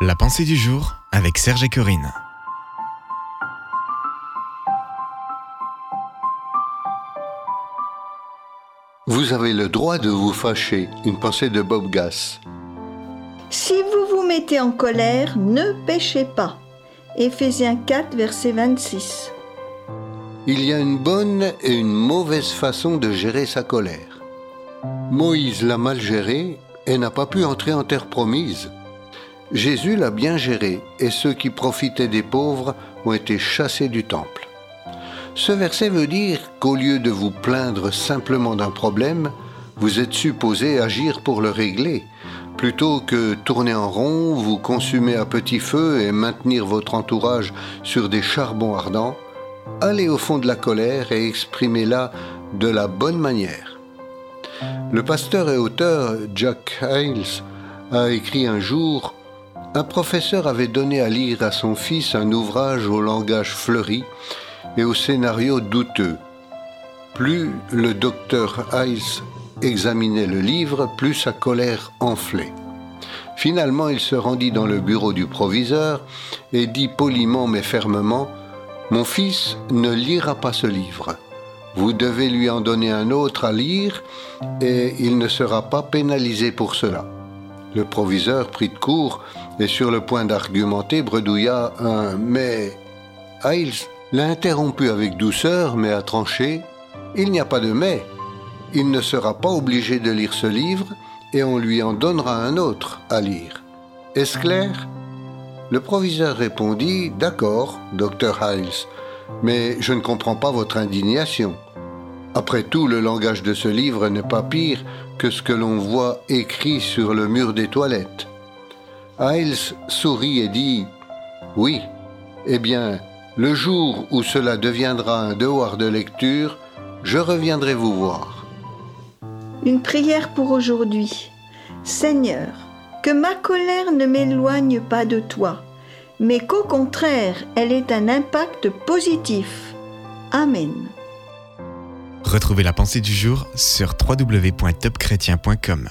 La pensée du jour avec Serge et Corinne. Vous avez le droit de vous fâcher. Une pensée de Bob Gass. Si vous vous mettez en colère, ne péchez pas. Éphésiens 4, verset 26. Il y a une bonne et une mauvaise façon de gérer sa colère. Moïse l'a mal gérée et n'a pas pu entrer en terre promise. Jésus l'a bien géré et ceux qui profitaient des pauvres ont été chassés du temple. Ce verset veut dire qu'au lieu de vous plaindre simplement d'un problème, vous êtes supposé agir pour le régler. Plutôt que tourner en rond, vous consumer à petit feu et maintenir votre entourage sur des charbons ardents, allez au fond de la colère et exprimez-la de la bonne manière. Le pasteur et auteur Jack Hales a écrit un jour Un professeur avait donné à lire à son fils un ouvrage au langage fleuri et au scénario douteux. Plus le docteur Hayes examinait le livre, plus sa colère enflait. Finalement, il se rendit dans le bureau du proviseur et dit poliment mais fermement Mon fils ne lira pas ce livre. Vous devez lui en donner un autre à lire et il ne sera pas pénalisé pour cela. Le proviseur prit de court et sur le point d'argumenter bredouilla un Mais Hayes l'a interrompu avec douceur mais a tranché Il n'y a pas de mais. Il ne sera pas obligé de lire ce livre et on lui en donnera un autre à lire. Est-ce clair? Le proviseur répondit D'accord, docteur Hiles, mais je ne comprends pas votre indignation. Après tout, le langage de ce livre n'est pas pire que ce que l'on voit écrit sur le mur des toilettes. Hiles sourit et dit Oui, eh bien, le jour où cela deviendra un devoir de lecture, je reviendrai vous voir. Une prière pour aujourd'hui. Seigneur, que ma colère ne m'éloigne pas de toi, mais qu'au contraire, elle ait un impact positif. Amen. Retrouvez la pensée du jour sur www.topchrétien.com.